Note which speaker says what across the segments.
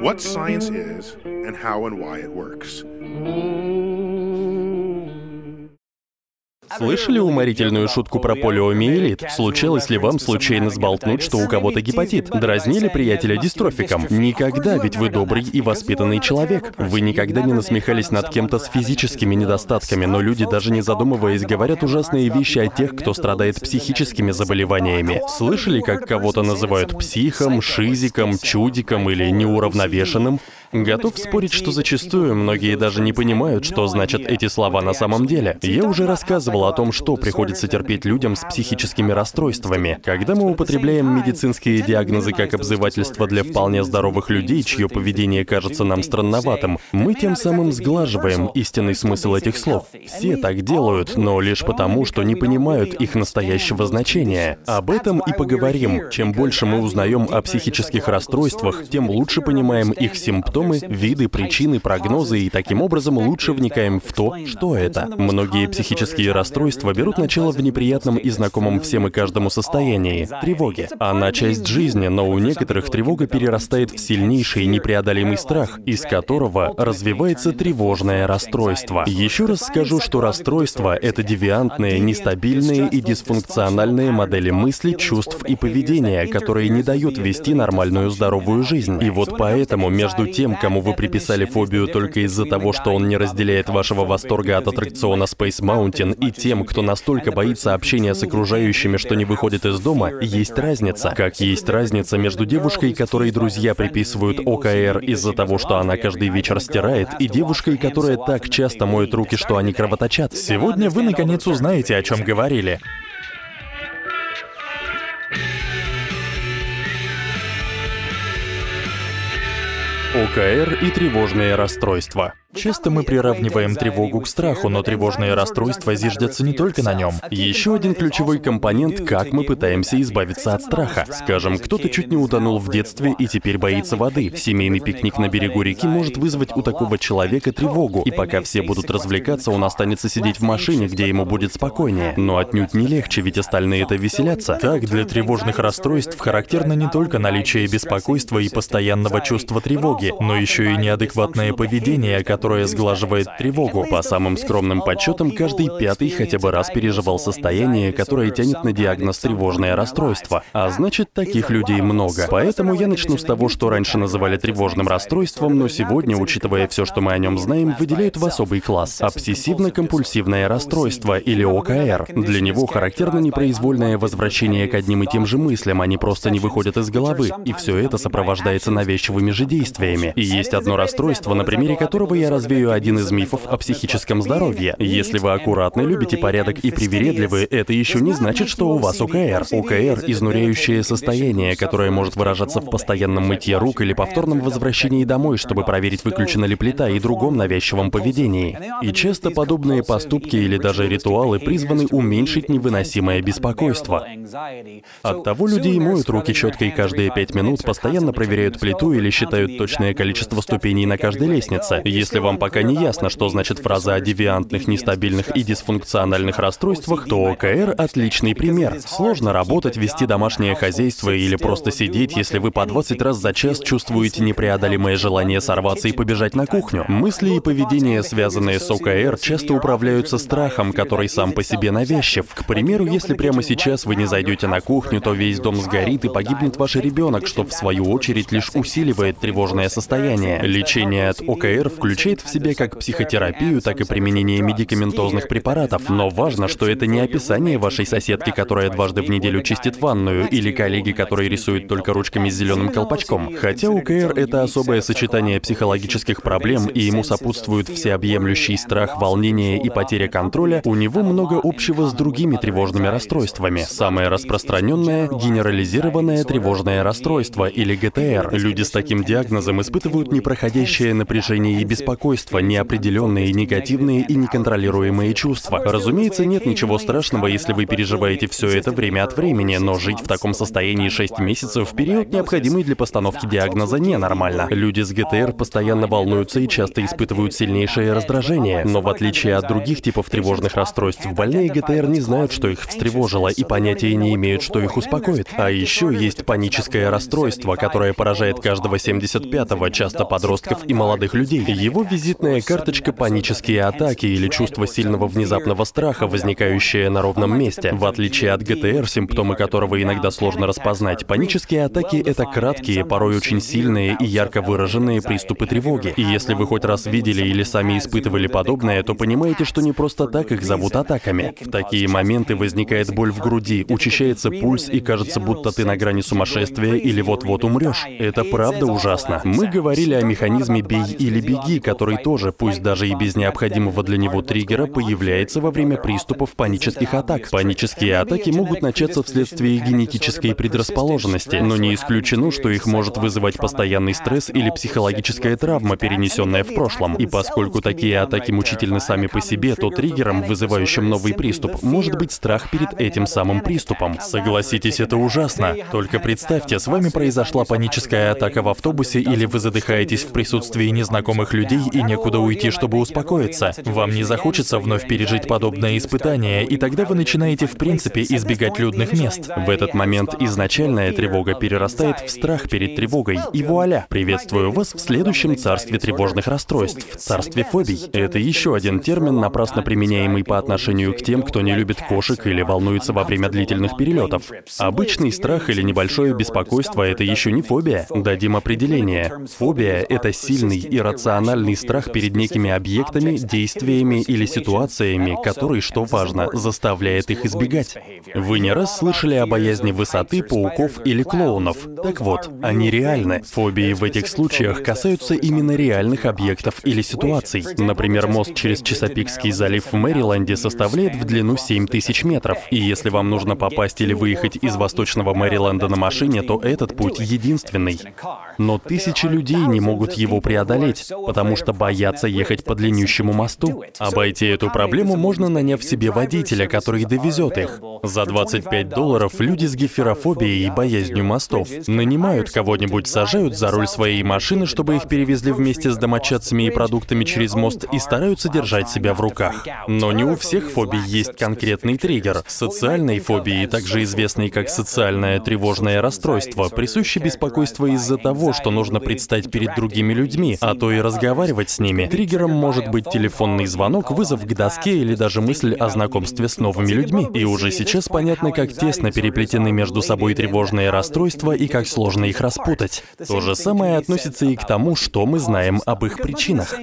Speaker 1: what science is and how and why it works.
Speaker 2: Слышали уморительную шутку про полиомиелит? Случалось ли вам случайно сболтнуть, что у кого-то гепатит? Дразнили приятеля дистрофиком? Никогда, ведь вы добрый и воспитанный человек. Вы никогда не насмехались над кем-то с физическими недостатками, но люди, даже не задумываясь, говорят ужасные вещи о тех, кто страдает психическими заболеваниями. Слышали, как кого-то называют психом, шизиком, чудиком или неуравновешенным? Готов спорить, что зачастую многие даже не понимают, что значат эти слова на самом деле. Я уже рассказывал о том, что приходится терпеть людям с психическими расстройствами. Когда мы употребляем медицинские диагнозы как обзывательство для вполне здоровых людей, чье поведение кажется нам странноватым, мы тем самым сглаживаем истинный смысл этих слов. Все так делают, но лишь потому, что не понимают их настоящего значения. Об этом и поговорим. Чем больше мы узнаем о психических расстройствах, тем лучше понимаем их симптомы симптомы, виды, причины, прогнозы и таким образом лучше вникаем в то, что это. Многие психические расстройства берут начало в неприятном и знакомом всем и каждому состоянии — тревоге. Она часть жизни, но у некоторых тревога перерастает в сильнейший непреодолимый страх, из которого развивается тревожное расстройство. Еще раз скажу, что расстройство — это девиантные, нестабильные и дисфункциональные модели мысли, чувств и поведения, которые не дают вести нормальную здоровую жизнь. И вот поэтому между тем, кому вы приписали фобию только из-за того, что он не разделяет вашего восторга от аттракциона Space Mountain, и тем, кто настолько боится общения с окружающими, что не выходит из дома, есть разница. Как есть разница между девушкой, которой друзья приписывают ОКР из-за того, что она каждый вечер стирает, и девушкой, которая так часто моет руки, что они кровоточат. Сегодня вы наконец узнаете, о чем говорили. ОКР и тревожные расстройства. Часто мы приравниваем тревогу к страху, но тревожные расстройства зиждятся не только на нем. Еще один ключевой компонент, как мы пытаемся избавиться от страха. Скажем, кто-то чуть не утонул в детстве и теперь боится воды. Семейный пикник на берегу реки может вызвать у такого человека тревогу, и пока все будут развлекаться, он останется сидеть в машине, где ему будет спокойнее. Но отнюдь не легче, ведь остальные это веселятся. Так, для тревожных расстройств характерно не только наличие беспокойства и постоянного чувства тревоги, но еще и неадекватное поведение, которое которое сглаживает тревогу. По самым скромным подсчетам, каждый пятый хотя бы раз переживал состояние, которое тянет на диагноз тревожное расстройство. А значит, таких людей много. Поэтому я начну с того, что раньше называли тревожным расстройством, но сегодня, учитывая все, что мы о нем знаем, выделяют в особый класс. Обсессивно-компульсивное расстройство, или ОКР. Для него характерно непроизвольное возвращение к одним и тем же мыслям, они просто не выходят из головы. И все это сопровождается навязчивыми же действиями. И есть одно расстройство, на примере которого я развею один из мифов о психическом здоровье. Если вы аккуратны, любите порядок и привередливы, это еще не значит, что у вас ОКР. ОКР — изнуряющее состояние, которое может выражаться в постоянном мытье рук или повторном возвращении домой, чтобы проверить, выключена ли плита и другом навязчивом поведении. И часто подобные поступки или даже ритуалы призваны уменьшить невыносимое беспокойство. Оттого людей моют руки щеткой каждые пять минут, постоянно проверяют плиту или считают точное количество ступеней на каждой лестнице. Если вам пока не ясно, что значит фраза о девиантных, нестабильных и дисфункциональных расстройствах, то ОКР — отличный пример. Сложно работать, вести домашнее хозяйство или просто сидеть, если вы по 20 раз за час чувствуете непреодолимое желание сорваться и побежать на кухню. Мысли и поведение, связанные с ОКР, часто управляются страхом, который сам по себе навязчив. К примеру, если прямо сейчас вы не зайдете на кухню, то весь дом сгорит и погибнет ваш ребенок, что в свою очередь лишь усиливает тревожное состояние. Лечение от ОКР включает включает в себе как психотерапию, так и применение медикаментозных препаратов. Но важно, что это не описание вашей соседки, которая дважды в неделю чистит ванную, или коллеги, которые рисуют только ручками с зеленым колпачком. Хотя УКР — это особое сочетание психологических проблем, и ему сопутствуют всеобъемлющий страх, волнение и потеря контроля, у него много общего с другими тревожными расстройствами. Самое распространенное — генерализированное тревожное расстройство, или ГТР. Люди с таким диагнозом испытывают непроходящее напряжение и беспокойство, беспокойство, неопределенные, негативные и неконтролируемые чувства. Разумеется, нет ничего страшного, если вы переживаете все это время от времени, но жить в таком состоянии 6 месяцев в период, необходимый для постановки диагноза, ненормально. Люди с ГТР постоянно волнуются и часто испытывают сильнейшее раздражение, но в отличие от других типов тревожных расстройств, больные ГТР не знают, что их встревожило, и понятия не имеют, что их успокоит. А еще есть паническое расстройство, которое поражает каждого 75-го, часто подростков и молодых людей. Его визитная карточка панические атаки или чувство сильного внезапного страха, возникающее на ровном месте. В отличие от ГТР, симптомы которого иногда сложно распознать, панические атаки — это краткие, порой очень сильные и ярко выраженные приступы тревоги. И если вы хоть раз видели или сами испытывали подобное, то понимаете, что не просто так их зовут атаками. В такие моменты возникает боль в груди, учащается пульс и кажется, будто ты на грани сумасшествия или вот-вот умрешь. Это правда ужасно. Мы говорили о механизме «бей или беги», который тоже, пусть даже и без необходимого для него триггера, появляется во время приступов панических атак. Панические атаки могут начаться вследствие генетической предрасположенности, но не исключено, что их может вызывать постоянный стресс или психологическая травма, перенесенная в прошлом. И поскольку такие атаки мучительны сами по себе, то триггером, вызывающим новый приступ, может быть страх перед этим самым приступом. Согласитесь, это ужасно. Только представьте, с вами произошла паническая атака в автобусе или вы задыхаетесь в присутствии незнакомых людей и некуда уйти, чтобы успокоиться. Вам не захочется вновь пережить подобное испытание, и тогда вы начинаете в принципе избегать людных мест. В этот момент изначальная тревога перерастает в страх перед тревогой, и вуаля! Приветствую вас в следующем царстве тревожных расстройств, царстве фобий. Это еще один термин, напрасно применяемый по отношению к тем, кто не любит кошек или волнуется во время длительных перелетов. Обычный страх или небольшое беспокойство — это еще не фобия. Дадим определение. Фобия — это сильный иррациональный страх перед некими объектами, действиями или ситуациями, который, что важно, заставляет их избегать. Вы не раз слышали о боязни высоты, пауков или клоунов. Так вот, они реальны. Фобии в этих случаях касаются именно реальных объектов или ситуаций. Например, мост через Чесапикский залив в Мэриленде составляет в длину 7000 метров. И если вам нужно попасть или выехать из восточного Мэриленда на машине, то этот путь единственный. Но тысячи людей не могут его преодолеть, потому что боятся ехать по длиннющему мосту. Обойти эту проблему можно, наняв себе водителя, который довезет их. За 25 долларов люди с геферофобией и боязнью мостов нанимают кого-нибудь, сажают за руль своей машины, чтобы их перевезли вместе с домочадцами и продуктами через мост и стараются держать себя в руках. Но не у всех фобий есть конкретный триггер. Социальной фобии, также известной как социальное тревожное расстройство, присуще беспокойство из-за того, что нужно предстать перед другими людьми, а то и разговаривать с ними. Триггером может быть телефонный звонок, вызов к доске или даже мысль о знакомстве с новыми людьми. И уже сейчас понятно, как тесно переплетены между собой тревожные расстройства и как сложно их распутать. То же самое относится и к тому, что мы знаем об их причинах.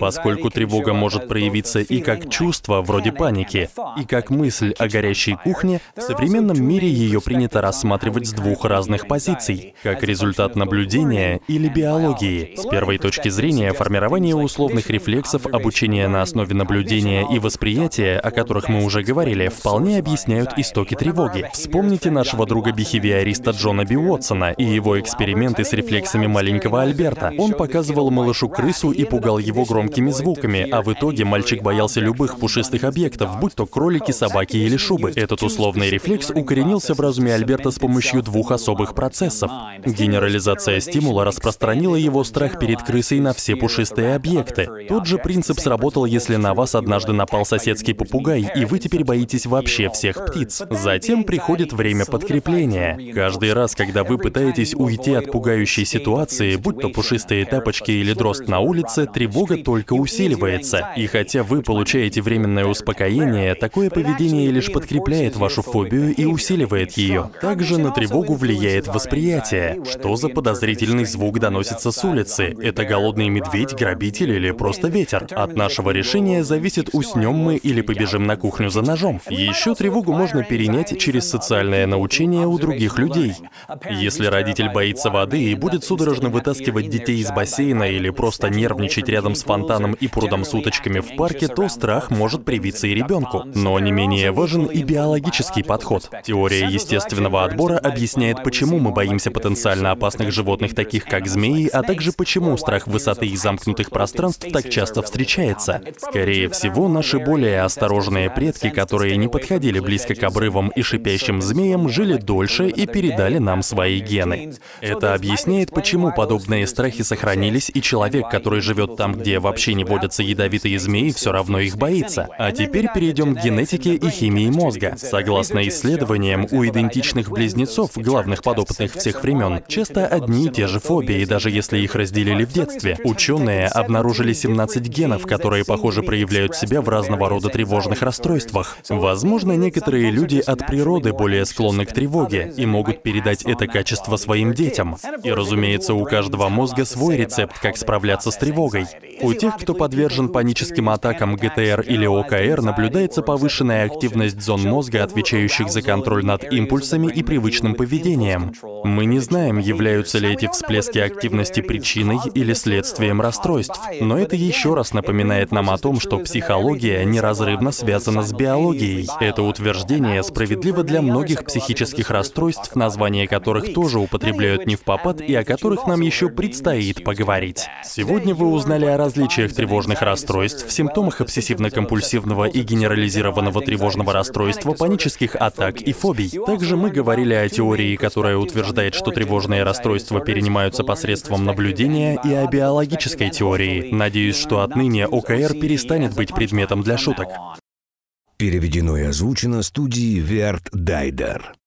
Speaker 2: Поскольку тревога может проявиться и как чувство, вроде паники, и как мысль о горящей кухне, в современном мире ее принято рассматривать с двух разных позиций, как результат наблюдения или биологии. С первой точки зрения, формирование условных рефлексов, обучение на основе наблюдения и восприятия, о которых мы уже говорили, вполне объясняют истоки тревоги. Вспомните нашего друга-бихевиориста Джона Би Уотсона и его эксперименты с рефлексами маленького Альберта. Он показывал малышу крысу и пугал его громкими звуками, а в итоге мальчик боялся любых пушистых объектов, будь то кролики, собаки или шубы. Этот условный рефлекс укоренился в разуме Альберта с помощью двух особых процессов. Генерализация стимула распространила его страх перед крысой на все пушистые объекты. Тот же принцип сработал, если на вас однажды напал соседский попугай, и вы теперь боитесь вообще всех птиц. Затем приходит время подкрепления. Каждый раз, когда вы пытаетесь уйти от пугающей ситуации, будь то пушистые тапочки или дрозд на улице, тревога только усиливается. И хотя вы получаете временное успокоение, такое поведение лишь подкрепляет вашу фобию и усиливает ее. Также на тревогу влияет восприятие. Что за подозрительный звук доносится с улицы? Это голодный медведь, грабитель или просто ветер? От нашего решения зависит, уснем мы или побежим на кухню за ножом. Еще тревогу можно перенять через социальное научение у других людей. Если родитель боится воды и будет судорожно вытаскивать детей из бассейна или просто нервничать рядом с фонтаном и прудом с уточками в парке, то страх может привиться и ребенку. Но не менее важен и биологический подход. Теория естественного отбора объясняет, почему мы боимся потенциально опасных животных, таких как змеи, а также почему страх высоты и замкнутости замкнутых пространств так часто встречается. Скорее всего, наши более осторожные предки, которые не подходили близко к обрывам и шипящим змеям, жили дольше и передали нам свои гены. Это объясняет, почему подобные страхи сохранились, и человек, который живет там, где вообще не водятся ядовитые змеи, все равно их боится. А теперь перейдем к генетике и химии мозга. Согласно исследованиям, у идентичных близнецов, главных подопытных всех времен, часто одни и те же фобии, даже если их разделили в детстве. Ученые обнаружили 17 генов, которые, похоже, проявляют себя в разного рода тревожных расстройствах. Возможно, некоторые люди от природы более склонны к тревоге и могут передать это качество своим детям. И, разумеется, у каждого мозга свой рецепт, как справляться с тревогой. У тех, кто подвержен паническим атакам ГТР или ОКР, наблюдается повышенная активность зон мозга, отвечающих за контроль над импульсами и привычным поведением. Мы не знаем, являются ли эти всплески активности причиной или следствием расстройств, но это еще раз напоминает нам о том, что психология неразрывно связана с биологией. Это утверждение справедливо для многих психических расстройств, названия которых тоже употребляют не в попад и о которых нам еще предстоит поговорить. Сегодня вы узнали о различиях тревожных расстройств, симптомах обсессивно-компульсивного и генерализированного тревожного расстройства, панических атак и фобий. Также мы говорили о теории, которая утверждает, что тревожные расстройства перенимаются посредством наблюдения, и о биологической теории. Надеюсь, что отныне ОКР перестанет быть предметом для шуток.
Speaker 3: Переведено и озвучено студией Верт Дайдер.